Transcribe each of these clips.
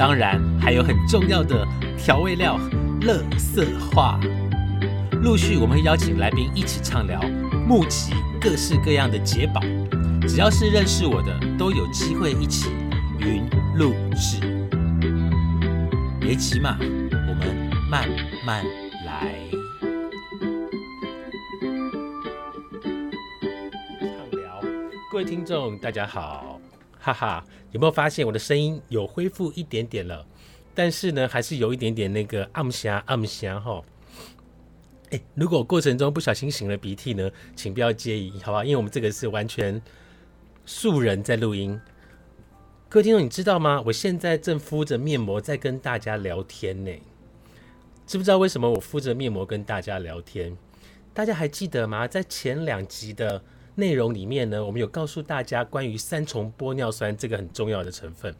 当然还有很重要的调味料——乐色话。陆续我们会邀请来宾一起畅聊，募集各式各样的解宝。只要是认识我的，都有机会一起云录制。别急嘛，我们慢慢来。畅聊，各位听众，大家好，哈哈，有没有发现我的声音有恢复一点点了？但是呢，还是有一点点那个暗霞暗霞哈。哎，如果过程中不小心擤了鼻涕呢，请不要介意，好吧？因为我们这个是完全素人在录音。各位听众，你知道吗？我现在正敷着面膜在跟大家聊天呢。知不知道为什么我敷着面膜跟大家聊天？大家还记得吗？在前两集的内容里面呢，我们有告诉大家关于三重玻尿酸这个很重要的成分，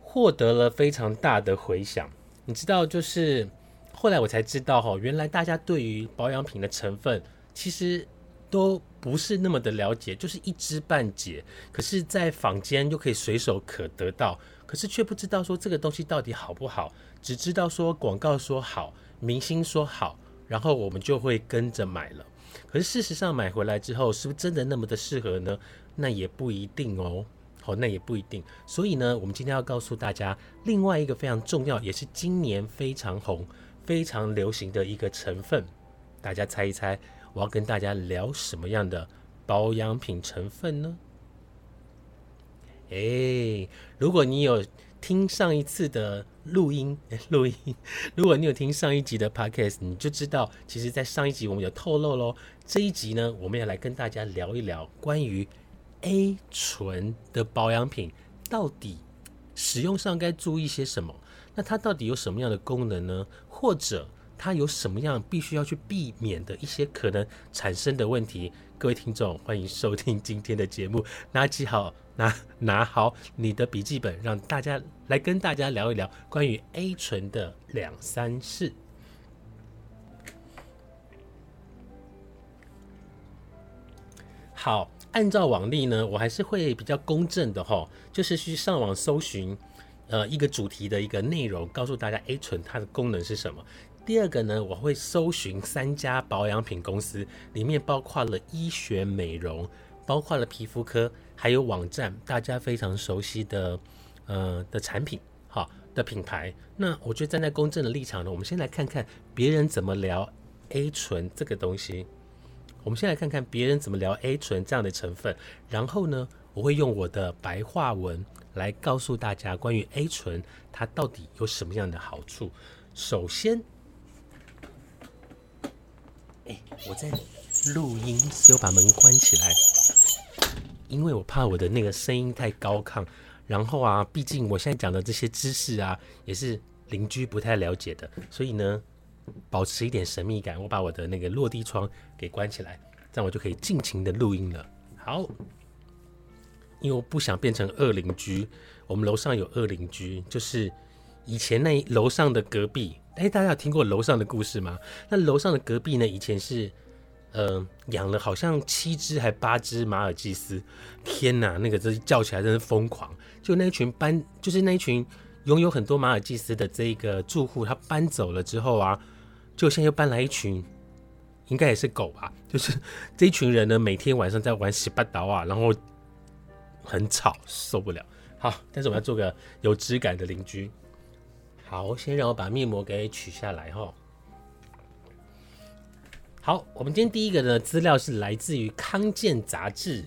获得了非常大的回响。你知道，就是后来我才知道哈，原来大家对于保养品的成分其实都不是那么的了解，就是一知半解。可是，在坊间又可以随手可得到，可是却不知道说这个东西到底好不好，只知道说广告说好，明星说好，然后我们就会跟着买了。可是事实上买回来之后，是不是真的那么的适合呢？那也不一定哦。好，那也不一定。所以呢，我们今天要告诉大家另外一个非常重要，也是今年非常红、非常流行的一个成分。大家猜一猜，我要跟大家聊什么样的保养品成分呢？诶，如果你有听上一次的录音，录音，如果你有听上一集的 podcast，你就知道，其实，在上一集我们有透露喽。这一集呢，我们要来跟大家聊一聊关于 A 醇的保养品，到底使用上该注意些什么？那它到底有什么样的功能呢？或者它有什么样必须要去避免的一些可能产生的问题？各位听众，欢迎收听今天的节目，拿起好拿拿好你的笔记本，让大家来跟大家聊一聊关于 A 醇的两三事。好，按照往例呢，我还是会比较公正的哈，就是去上网搜寻，呃，一个主题的一个内容，告诉大家 A 醇它的功能是什么。第二个呢，我会搜寻三家保养品公司，里面包括了医学美容，包括了皮肤科，还有网站大家非常熟悉的呃的产品，好，的品牌。那我觉得站在公正的立场呢，我们先来看看别人怎么聊 A 醇这个东西。我们先来看看别人怎么聊 A 醇这样的成分，然后呢，我会用我的白话文来告诉大家关于 A 醇它到底有什么样的好处。首先，我在录音，只有把门关起来，因为我怕我的那个声音太高亢。然后啊，毕竟我现在讲的这些知识啊，也是邻居不太了解的，所以呢。保持一点神秘感，我把我的那个落地窗给关起来，这样我就可以尽情的录音了。好，因为我不想变成恶邻居。我们楼上有恶邻居，就是以前那楼上的隔壁。哎，大家有听过楼上的故事吗？那楼上的隔壁呢，以前是呃养了好像七只还八只马尔济斯。天哪，那个真是叫起来真是疯狂。就那一群搬，就是那一群拥有很多马尔济斯的这个住户，他搬走了之后啊。就现在又搬来一群，应该也是狗吧？就是这一群人呢，每天晚上在玩洗八刀啊，然后很吵，受不了。好，但是我们要做个有质感的邻居。好，先让我把面膜给取下来哈。好，我们今天第一个呢资料是来自于康健杂志。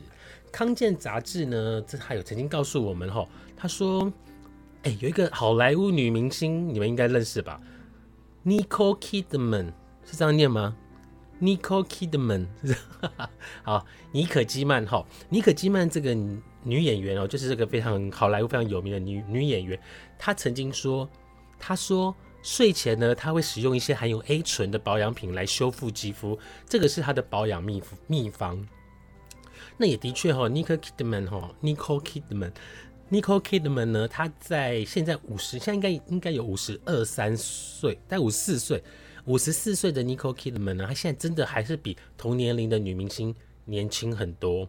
康健杂志呢，这还有曾经告诉我们哈，他说，哎，有一个好莱坞女明星，你们应该认识吧？Nicole Kidman 是这样念吗？Nicole Kidman 好，妮可基曼哈，妮可基曼这个女演员哦，就是这个非常好莱坞非常有名的女女演员，她曾经说，他说睡前呢，他会使用一些含有 A 醇的保养品来修复肌肤，这个是他的保养秘秘方。那也的确哈，Nicole Kidman 哈，Nicole Kidman，Nicole Kidman 呢，他在现在五十，现在应该应该有五十二三岁，在五十四岁，五十四岁的 Nicole Kidman 呢，他现在真的还是比同年龄的女明星年轻很多。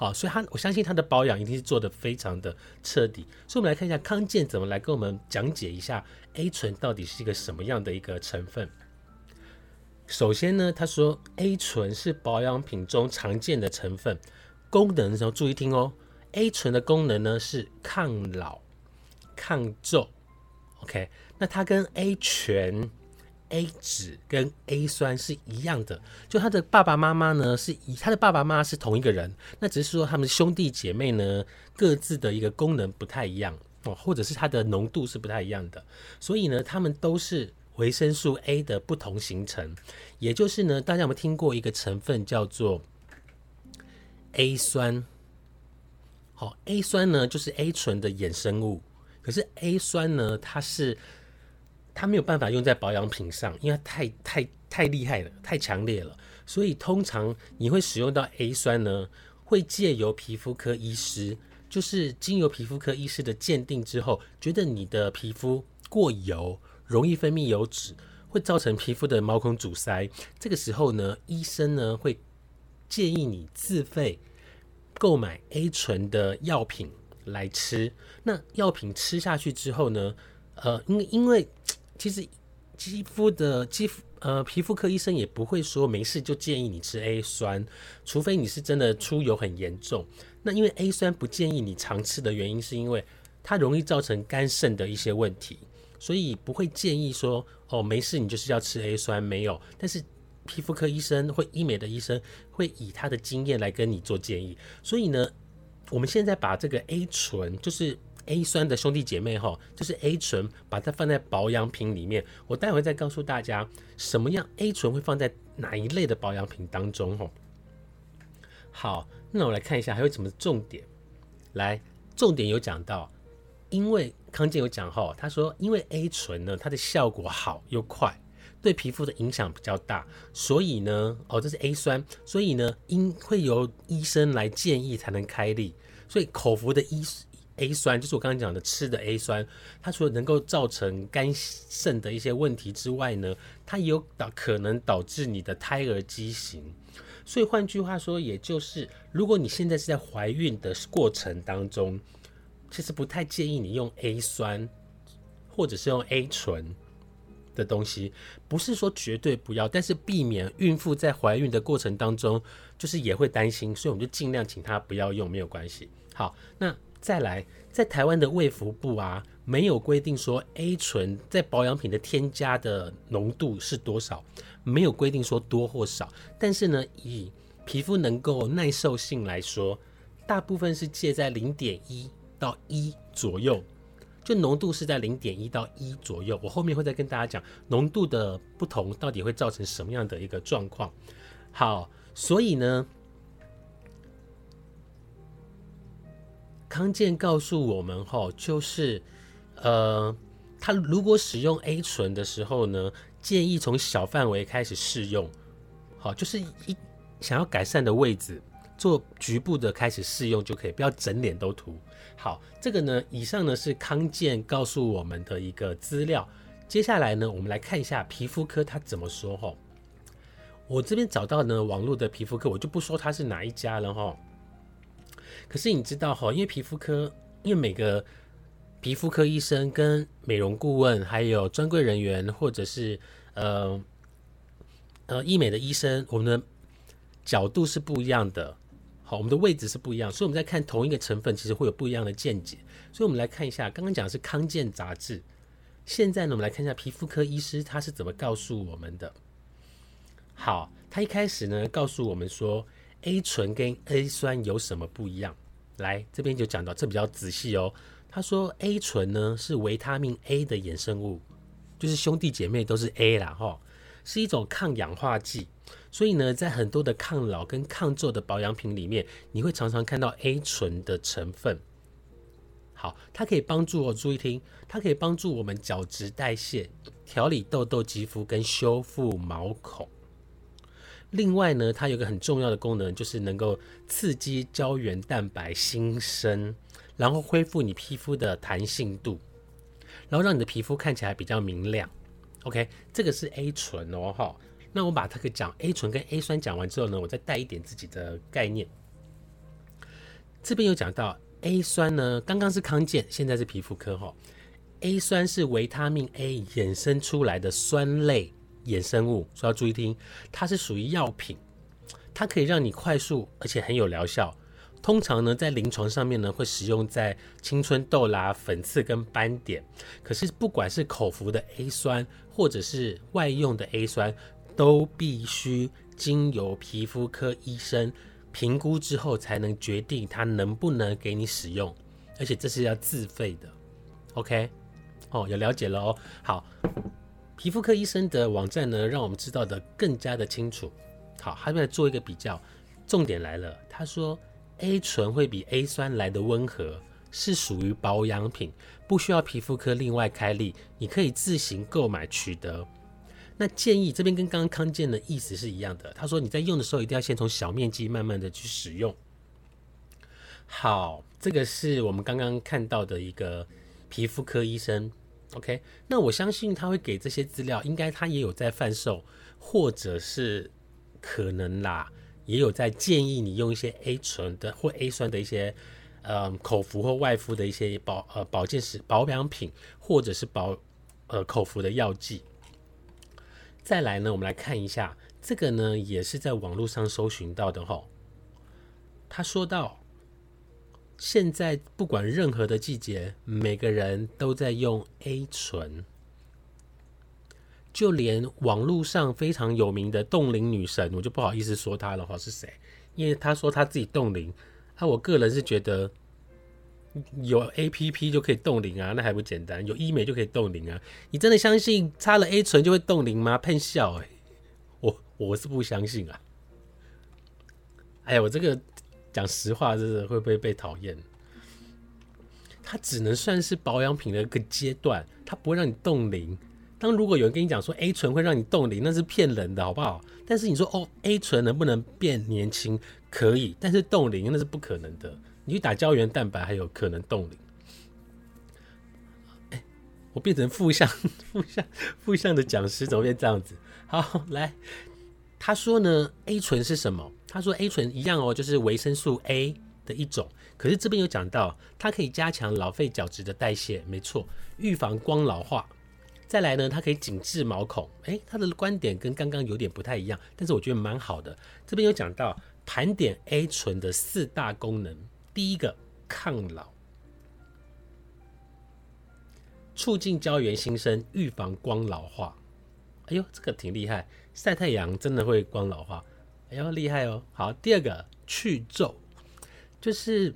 好，所以他我相信他的保养一定是做的非常的彻底。所以，我们来看一下康健怎么来跟我们讲解一下 A 醇到底是一个什么样的一个成分。首先呢，他说 A 醇是保养品中常见的成分，功能的时候注意听哦。A 醇的功能呢是抗老、抗皱。OK，那它跟 A 醛。A 酯跟 A 酸是一样的，就他的爸爸妈妈呢是以他的爸爸妈妈是同一个人，那只是说他们兄弟姐妹呢各自的一个功能不太一样哦，或者是它的浓度是不太一样的，所以呢，他们都是维生素 A 的不同形成，也就是呢，大家有没有听过一个成分叫做 A 酸？好，A 酸呢就是 A 醇的衍生物，可是 A 酸呢它是。它没有办法用在保养品上，因为它太太太厉害了，太强烈了。所以通常你会使用到 A 酸呢，会借由皮肤科医师，就是经由皮肤科医师的鉴定之后，觉得你的皮肤过油，容易分泌油脂，会造成皮肤的毛孔阻塞。这个时候呢，医生呢会建议你自费购买 A 醇的药品来吃。那药品吃下去之后呢，呃，因因为其实，肌肤的肌肤呃，皮肤科医生也不会说没事就建议你吃 A 酸，除非你是真的出油很严重。那因为 A 酸不建议你常吃的原因，是因为它容易造成肝肾的一些问题，所以不会建议说哦没事你就是要吃 A 酸没有。但是皮肤科医生或医美的医生会以他的经验来跟你做建议。所以呢，我们现在把这个 A 醇就是。A 酸的兄弟姐妹哈，就是 A 醇，把它放在保养品里面。我待会再告诉大家，什么样 A 醇会放在哪一类的保养品当中哈。好，那我来看一下还有什么重点。来，重点有讲到，因为康健有讲哈，他说因为 A 醇呢，它的效果好又快，对皮肤的影响比较大，所以呢，哦，这是 A 酸，所以呢，应会由医生来建议才能开立，所以口服的医。A 酸就是我刚刚讲的吃的 A 酸，它除了能够造成肝肾的一些问题之外呢，它也有导可能导致你的胎儿畸形。所以换句话说，也就是如果你现在是在怀孕的过程当中，其实不太建议你用 A 酸或者是用 A 醇的东西。不是说绝对不要，但是避免孕妇在怀孕的过程当中，就是也会担心，所以我们就尽量请她不要用，没有关系。好，那。再来，在台湾的卫福部啊，没有规定说 A 醇在保养品的添加的浓度是多少，没有规定说多或少。但是呢，以皮肤能够耐受性来说，大部分是介在零点一到一左右，就浓度是在零点一到一左右。我后面会再跟大家讲浓度的不同到底会造成什么样的一个状况。好，所以呢。康健告诉我们，哈，就是，呃，他如果使用 A 醇的时候呢，建议从小范围开始试用，好，就是一想要改善的位置，做局部的开始试用就可以，不要整脸都涂。好，这个呢，以上呢是康健告诉我们的一个资料。接下来呢，我们来看一下皮肤科他怎么说，哈。我这边找到呢网络的皮肤科，我就不说他是哪一家了，哈。可是你知道哈，因为皮肤科，因为每个皮肤科医生跟美容顾问，还有专柜人员，或者是呃呃医美的医生，我们的角度是不一样的，好，我们的位置是不一样，所以我们在看同一个成分，其实会有不一样的见解。所以我们来看一下，刚刚讲的是康健杂志，现在呢，我们来看一下皮肤科医师他是怎么告诉我们的。好，他一开始呢告诉我们说。A 醇跟 A 酸有什么不一样？来这边就讲到，这比较仔细哦。他说 A 醇呢是维他命 A 的衍生物，就是兄弟姐妹都是 A 啦哈，是一种抗氧化剂。所以呢，在很多的抗老跟抗皱的保养品里面，你会常常看到 A 醇的成分。好，它可以帮助我注意听，它可以帮助我们角质代谢、调理痘痘肌肤跟修复毛孔。另外呢，它有个很重要的功能，就是能够刺激胶原蛋白新生，然后恢复你皮肤的弹性度，然后让你的皮肤看起来比较明亮。OK，这个是 A 醇哦，哈。那我把它给讲 A 醇跟 A 酸讲完之后呢，我再带一点自己的概念。这边有讲到 A 酸呢，刚刚是康健，现在是皮肤科哈。A 酸是维他命 A 衍生出来的酸类衍生物，所以要注意听，它是属于药品，它可以让你快速而且很有疗效。通常呢，在临床上面呢，会使用在青春痘啦、粉刺跟斑点。可是，不管是口服的 A 酸，或者是外用的 A 酸，都必须经由皮肤科医生评估之后，才能决定它能不能给你使用。而且这是要自费的。OK，哦，有了解了哦。好，皮肤科医生的网站呢，让我们知道的更加的清楚。好，他们来做一个比较。重点来了，他说。A 醇会比 A 酸来的温和，是属于保养品，不需要皮肤科另外开立，你可以自行购买取得。那建议这边跟刚刚康健的意思是一样的，他说你在用的时候一定要先从小面积慢慢的去使用。好，这个是我们刚刚看到的一个皮肤科医生，OK，那我相信他会给这些资料，应该他也有在贩售，或者是可能啦。也有在建议你用一些 A 醇的或 A 酸的一些，呃，口服或外敷的一些保呃保健食保养品，或者是保呃口服的药剂。再来呢，我们来看一下这个呢，也是在网络上搜寻到的哈。他说到，现在不管任何的季节，每个人都在用 A 醇。就连网络上非常有名的冻龄女神，我就不好意思说她了哈，是谁？因为她说她自己冻龄，那我个人是觉得有 A P P 就可以冻龄啊，那还不简单？有医美就可以冻龄啊？你真的相信擦了 A 醇就会冻龄吗？喷笑哎，我我是不相信啊。哎呀，我这个讲实话，真的会不会被讨厌？它只能算是保养品的一个阶段，它不会让你冻龄。当如果有人跟你讲说 A 醇会让你冻龄，那是骗人的，好不好？但是你说哦，A 醇能不能变年轻？可以，但是冻龄那是不可能的。你去打胶原蛋白还有可能冻龄。我变成负向、负向、负向的讲师，怎么变这样子？好，来，他说呢，A 醇是什么？他说 A 醇一样哦，就是维生素 A 的一种。可是这边有讲到，它可以加强老废角质的代谢，没错，预防光老化。再来呢，它可以紧致毛孔。诶，他的观点跟刚刚有点不太一样，但是我觉得蛮好的。这边有讲到盘点 A 醇的四大功能，第一个抗老，促进胶原新生，预防光老化。哎呦，这个挺厉害，晒太阳真的会光老化。哎呦，厉害哦。好，第二个去皱，就是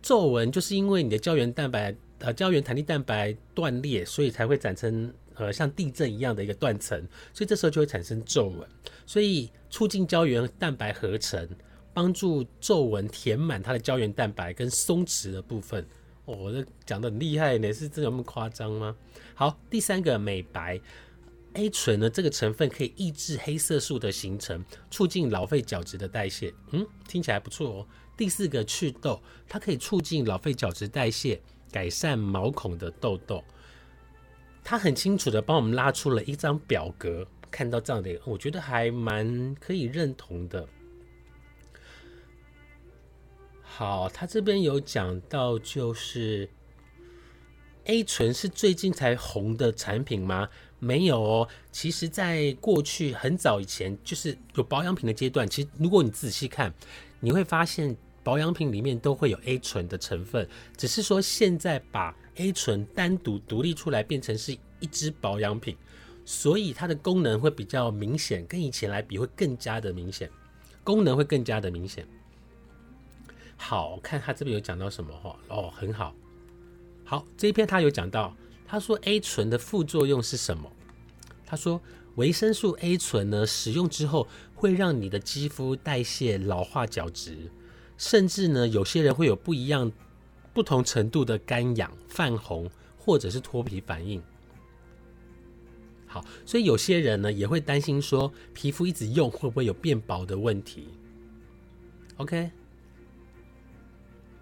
皱纹，就是因为你的胶原蛋白。呃，胶原弹力蛋白断裂，所以才会产生呃像地震一样的一个断层，所以这时候就会产生皱纹。所以促进胶原蛋白合成，帮助皱纹填满它的胶原蛋白跟松弛的部分。哦，这讲的很厉害呢，是真的那么夸张吗？好，第三个美白，A 醇呢这个成分可以抑制黑色素的形成，促进老废角质的代谢。嗯，听起来不错哦。第四个祛痘，它可以促进老废角质代谢。改善毛孔的痘痘，它很清楚的帮我们拉出了一张表格，看到这样的，我觉得还蛮可以认同的。好，他这边有讲到，就是 A 醇是最近才红的产品吗？没有哦，其实在过去很早以前，就是有保养品的阶段，其实如果你仔细看，你会发现。保养品里面都会有 A 醇的成分，只是说现在把 A 醇单独独立出来，变成是一支保养品，所以它的功能会比较明显，跟以前来比会更加的明显，功能会更加的明显。好看，他这边有讲到什么？哦，很好，好这一篇他有讲到，他说 A 醇的副作用是什么？他说维生素 A 醇呢，使用之后会让你的肌肤代谢老化角质，甚至呢，有些人会有不一样、不同程度的干痒、泛红或者是脱皮反应。好，所以有些人呢也会担心说，皮肤一直用会不会有变薄的问题？OK。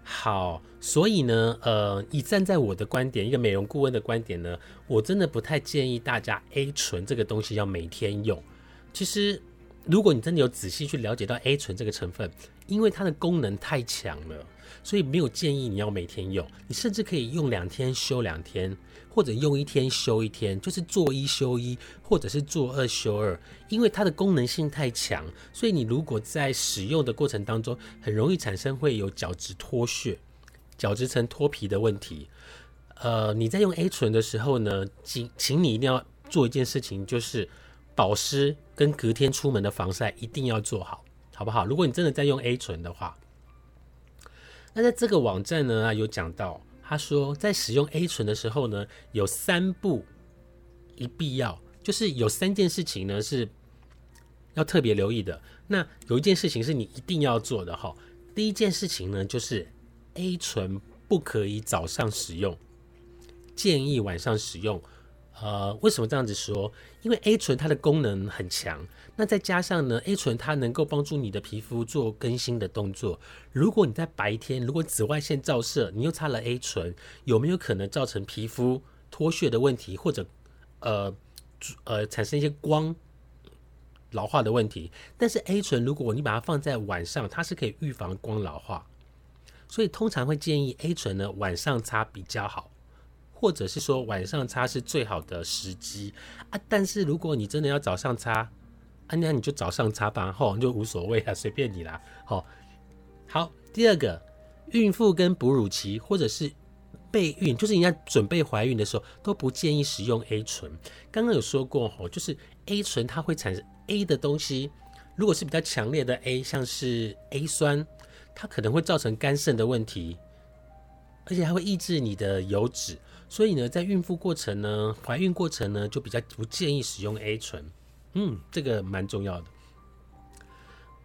好，所以呢，呃，以站在我的观点，一个美容顾问的观点呢，我真的不太建议大家 A 醇这个东西要每天用。其实，如果你真的有仔细去了解到 A 醇这个成分，因为它的功能太强了，所以没有建议你要每天用。你甚至可以用两天休两天。或者用一天休一天，就是做一休一，或者是做二休二，因为它的功能性太强，所以你如果在使用的过程当中，很容易产生会有角质脱屑、角质层脱皮的问题。呃，你在用 A 醇的时候呢，请请你一定要做一件事情，就是保湿跟隔天出门的防晒一定要做好，好不好？如果你真的在用 A 醇的话，那在这个网站呢有讲到。他说，在使用 A 醇的时候呢，有三步一必要，就是有三件事情呢是要特别留意的。那有一件事情是你一定要做的哈。第一件事情呢，就是 A 醇不可以早上使用，建议晚上使用。呃，为什么这样子说？因为 A 醇它的功能很强，那再加上呢，A 醇它能够帮助你的皮肤做更新的动作。如果你在白天，如果紫外线照射，你又擦了 A 醇，有没有可能造成皮肤脱屑的问题，或者呃呃产生一些光老化的问题？但是 A 醇如果你把它放在晚上，它是可以预防光老化，所以通常会建议 A 醇呢晚上擦比较好。或者是说晚上擦是最好的时机啊，但是如果你真的要早上擦，啊那你就早上擦吧，吼就无所谓啊，随便你啦，好。好，第二个，孕妇跟哺乳期或者是备孕，就是人家准备怀孕的时候，都不建议使用 A 醇。刚刚有说过吼，就是 A 醇它会产生 A 的东西，如果是比较强烈的 A，像是 A 酸，它可能会造成肝肾的问题，而且还会抑制你的油脂。所以呢，在孕妇过程呢，怀孕过程呢，就比较不建议使用 A 醇。嗯，这个蛮重要的。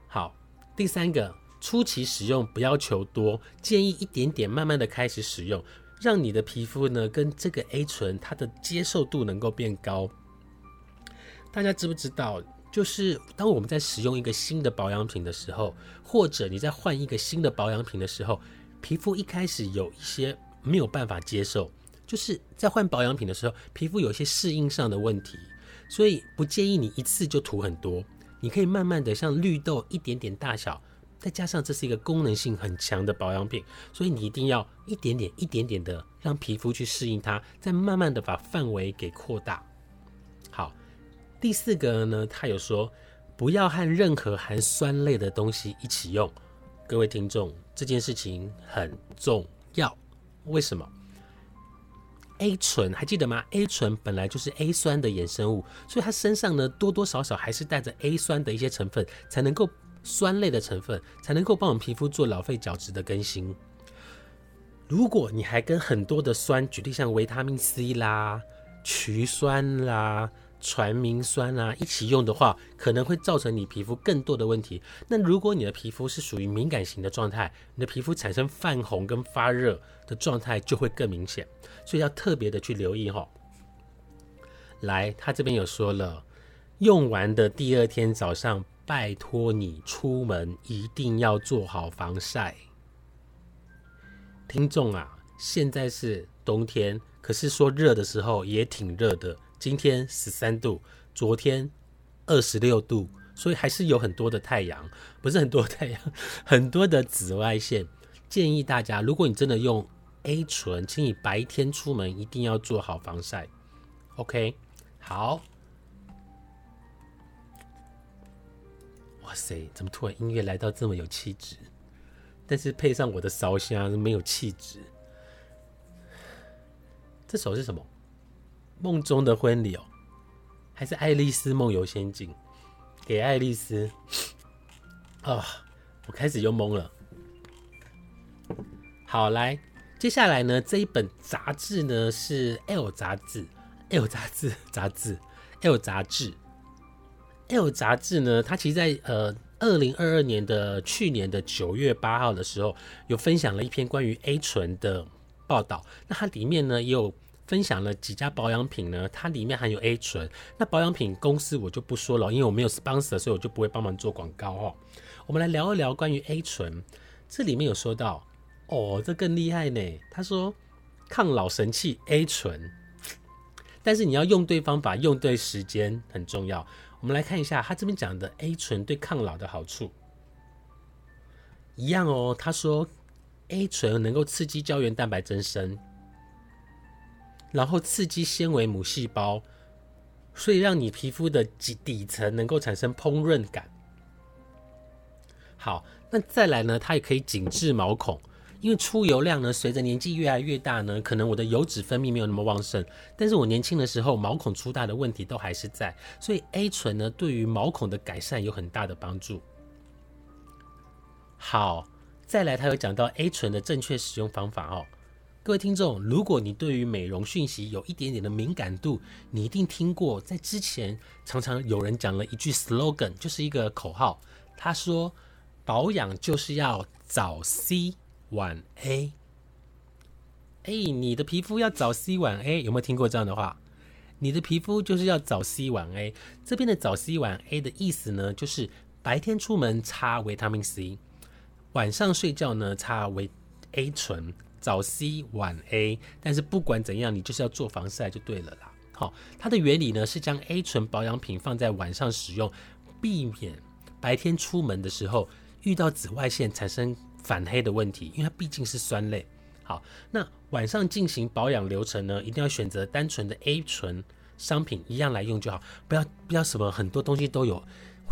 好，第三个，初期使用不要求多，建议一点点，慢慢的开始使用，让你的皮肤呢跟这个 A 醇它的接受度能够变高。大家知不知道，就是当我们在使用一个新的保养品的时候，或者你在换一个新的保养品的时候，皮肤一开始有一些没有办法接受。就是在换保养品的时候，皮肤有些适应上的问题，所以不建议你一次就涂很多。你可以慢慢的，像绿豆一点点大小，再加上这是一个功能性很强的保养品，所以你一定要一点点、一点点的让皮肤去适应它，再慢慢的把范围给扩大。第四个呢，他有说不要和任何含酸类的东西一起用。各位听众，这件事情很重要，为什么？A 醇还记得吗？A 醇本来就是 A 酸的衍生物，所以它身上呢多多少少还是带着 A 酸的一些成分，才能够酸类的成分才能够帮我们皮肤做老废角质的更新。如果你还跟很多的酸，举例像维他命 C 啦、曲酸啦。传明酸啊，一起用的话，可能会造成你皮肤更多的问题。那如果你的皮肤是属于敏感型的状态，你的皮肤产生泛红跟发热的状态就会更明显，所以要特别的去留意哈。来，他这边有说了，用完的第二天早上，拜托你出门一定要做好防晒。听众啊，现在是冬天，可是说热的时候也挺热的。今天十三度，昨天二十六度，所以还是有很多的太阳，不是很多太阳，很多的紫外线。建议大家，如果你真的用 A 醇，请你白天出门一定要做好防晒。OK，好。哇塞，怎么突然音乐来到这么有气质？但是配上我的烧香，没有气质。这首是什么？梦中的婚礼哦，还是爱丽丝梦游仙境？给爱丽丝啊！我开始又懵了。好，来，接下来呢，这一本杂志呢是 L 杂志，L 杂志杂志，L 杂志 L 杂志呢，它其实在呃二零二二年的去年的九月八号的时候，有分享了一篇关于 A 醇的报道。那它里面呢也有分享了几家保养品呢，它里面含有 A 醇。那保养品公司我就不说了，因为我没有 sponsor，所以我就不会帮忙做广告哦。我们来聊一聊关于 A 醇，这里面有说到哦，这更厉害呢。他说抗老神器 A 醇，但是你要用对方法，用对时间很重要。我们来看一下他这边讲的 A 醇对抗老的好处，一样哦。他说 A 醇能够刺激胶原蛋白增生，然后刺激纤维母细胞，所以让你皮肤的底底层能够产生烹饪感。好，那再来呢？它也可以紧致毛孔，因为出油量呢，随着年纪越来越大呢，可能我的油脂分泌没有那么旺盛，但是我年轻的时候毛孔粗大的问题都还是在，所以 A 醇呢，对于毛孔的改善有很大的帮助。好，再来，它有讲到 A 醇的正确使用方法哦。各位听众，如果你对于美容讯息有一点点的敏感度，你一定听过，在之前常常有人讲了一句 slogan，就是一个口号，他说。保养就是要早 C 晚 A，哎，你的皮肤要早 C 晚 A，有没有听过这样的话？你的皮肤就是要早 C 晚 A。这边的早 C 晚 A 的意思呢，就是白天出门擦维他命 C，晚上睡觉呢擦维 A 醇，早 C 晚 A。但是不管怎样，你就是要做防晒就对了啦。好，它的原理呢是将 A 醇保养品放在晚上使用，避免白天出门的时候。遇到紫外线产生反黑的问题，因为它毕竟是酸类。好，那晚上进行保养流程呢，一定要选择单纯的 A 醇商品，一样来用就好，不要不要什么很多东西都有，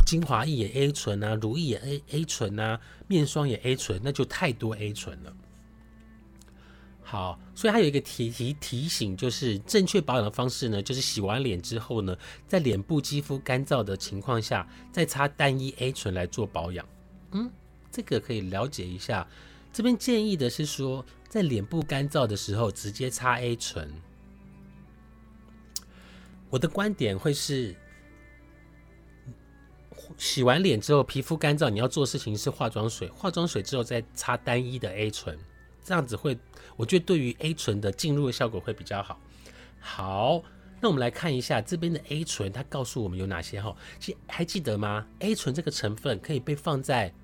精华液也 A 醇啊，乳液也 A A 醇啊，面霜也 A 醇，那就太多 A 醇了。好，所以还有一个提提提醒，就是正确保养的方式呢，就是洗完脸之后呢，在脸部肌肤干燥的情况下，再擦单一 A 醇来做保养。嗯，这个可以了解一下。这边建议的是说，在脸部干燥的时候直接擦 A 醇。我的观点会是，洗完脸之后皮肤干燥，你要做事情是化妆水，化妆水之后再擦单一的 A 醇，这样子会，我觉得对于 A 醇的进入效果会比较好。好，那我们来看一下这边的 A 醇，它告诉我们有哪些哈？其实还记得吗？A 醇这个成分可以被放在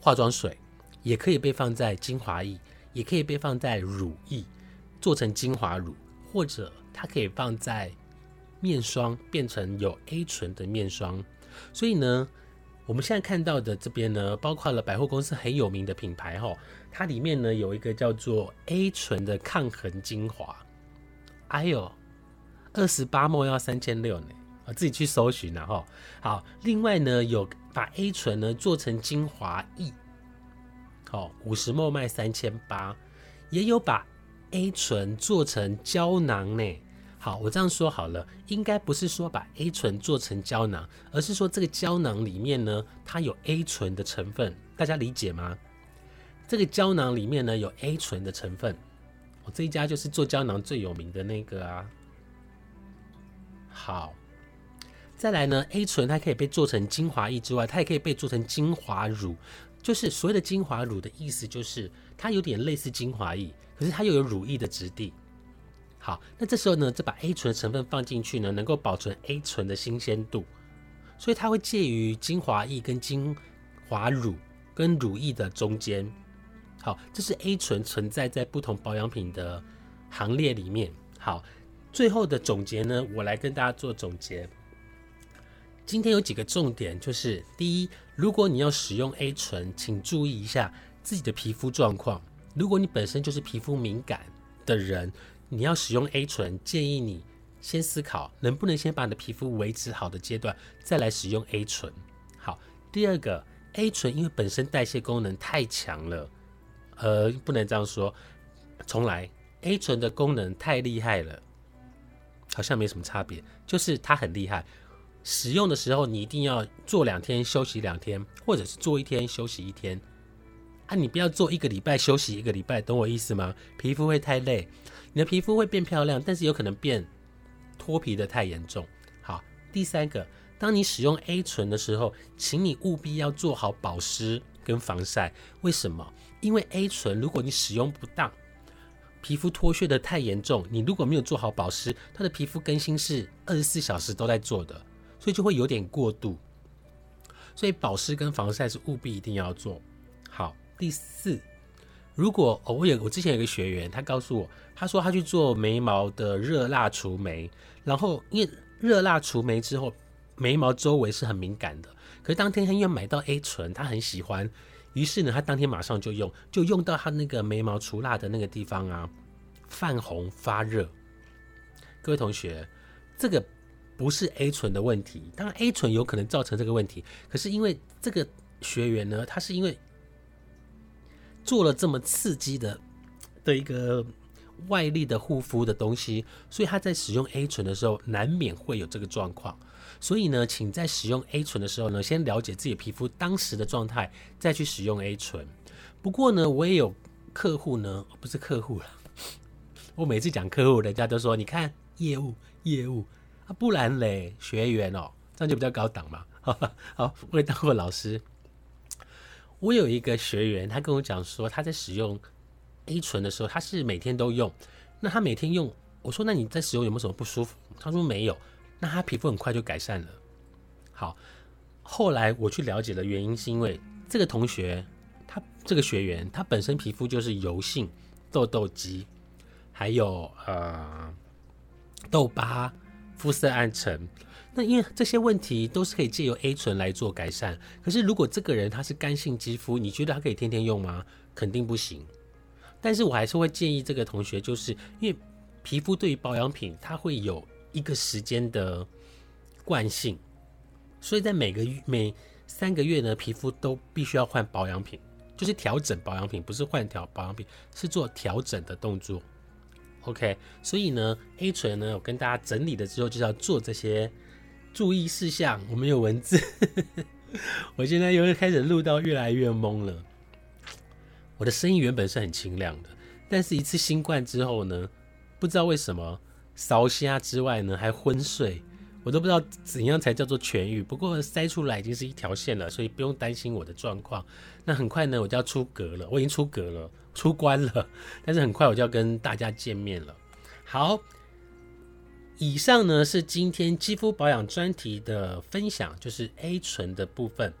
化妆水也可以被放在精华液，也可以被放在乳液，做成精华乳，或者它可以放在面霜，变成有 A 醇的面霜。所以呢，我们现在看到的这边呢，包括了百货公司很有名的品牌哈，它里面呢有一个叫做 A 醇的抗痕精华。哎呦，二十八沫要三千六呢，啊，自己去搜寻了哈。好，另外呢有。把 A 醇呢做成精华液，好，五十沫卖三千八，也有把 A 醇做成胶囊呢。好，我这样说好了，应该不是说把 A 醇做成胶囊，而是说这个胶囊里面呢，它有 A 醇的成分，大家理解吗？这个胶囊里面呢有 A 醇的成分，我这一家就是做胶囊最有名的那个啊。好。再来呢，A 醇它可以被做成精华液之外，它也可以被做成精华乳。就是所谓的精华乳的意思，就是它有点类似精华液，可是它又有乳液的质地。好，那这时候呢，这把 A 醇的成分放进去呢，能够保存 A 醇的新鲜度，所以它会介于精华液跟精华乳跟乳液的中间。好，这是 A 醇存在在不同保养品的行列里面。好，最后的总结呢，我来跟大家做总结。今天有几个重点，就是第一，如果你要使用 A 醇，请注意一下自己的皮肤状况。如果你本身就是皮肤敏感的人，你要使用 A 醇，建议你先思考能不能先把你的皮肤维持好的阶段，再来使用 A 醇。好，第二个，A 醇因为本身代谢功能太强了，呃，不能这样说，重来，A 醇的功能太厉害了，好像没什么差别，就是它很厉害。使用的时候，你一定要做两天休息两天，或者是做一天休息一天。啊，你不要做一个礼拜休息一个礼拜，懂我意思吗？皮肤会太累，你的皮肤会变漂亮，但是有可能变脱皮的太严重。好，第三个，当你使用 A 醇的时候，请你务必要做好保湿跟防晒。为什么？因为 A 醇如果你使用不当，皮肤脱屑的太严重，你如果没有做好保湿，它的皮肤更新是二十四小时都在做的，所以就会有点过度。所以保湿跟防晒是务必一定要做好。第四，如果哦，我有我之前有个学员，他告诉我，他说他去做眉毛的热蜡除眉，然后因为热蜡除眉之后，眉毛周围是很敏感的，可是当天他因为买到 A 醇，他很喜欢。于是呢，他当天马上就用，就用到他那个眉毛除蜡的那个地方啊，泛红发热。各位同学，这个不是 A 醇的问题，当然 A 醇有可能造成这个问题，可是因为这个学员呢，他是因为做了这么刺激的的一个外力的护肤的东西，所以他在使用 A 醇的时候，难免会有这个状况。所以呢，请在使用 A 醇的时候呢，先了解自己皮肤当时的状态，再去使用 A 醇。不过呢，我也有客户呢，不是客户了。我每次讲客户，人家都说：“你看业务，业务啊，不然嘞，学员哦，这样就比较高档嘛。”好，我也当过老师。我有一个学员，他跟我讲说，他在使用 A 醇的时候，他是每天都用。那他每天用，我说：“那你在使用有没有什么不舒服？”他说：“没有。”那他皮肤很快就改善了。好，后来我去了解的原因是因为这个同学，他这个学员，他本身皮肤就是油性、痘痘肌，还有呃痘疤、肤色暗沉。那因为这些问题都是可以借由 A 醇来做改善。可是如果这个人他是干性肌肤，你觉得他可以天天用吗？肯定不行。但是我还是会建议这个同学，就是因为皮肤对于保养品，它会有。一个时间的惯性，所以在每个每三个月呢，皮肤都必须要换保养品，就是调整保养品，不是换调保养品，是做调整的动作。OK，所以呢，A 醇呢，我跟大家整理了之后，就要做这些注意事项。我们有文字，我现在又开始录到越来越懵了。我的声音原本是很清亮的，但是一次新冠之后呢，不知道为什么。烧虾之外呢，还昏睡，我都不知道怎样才叫做痊愈。不过塞出来已经是一条线了，所以不用担心我的状况。那很快呢，我就要出阁了，我已经出阁了，出关了。但是很快我就要跟大家见面了。好，以上呢是今天肌肤保养专题的分享，就是 A 醇的部分。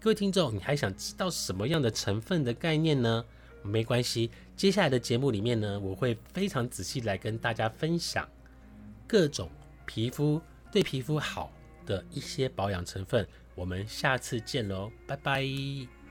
各位听众，你还想知道什么样的成分的概念呢？没关系，接下来的节目里面呢，我会非常仔细来跟大家分享各种皮肤对皮肤好的一些保养成分。我们下次见喽，拜拜。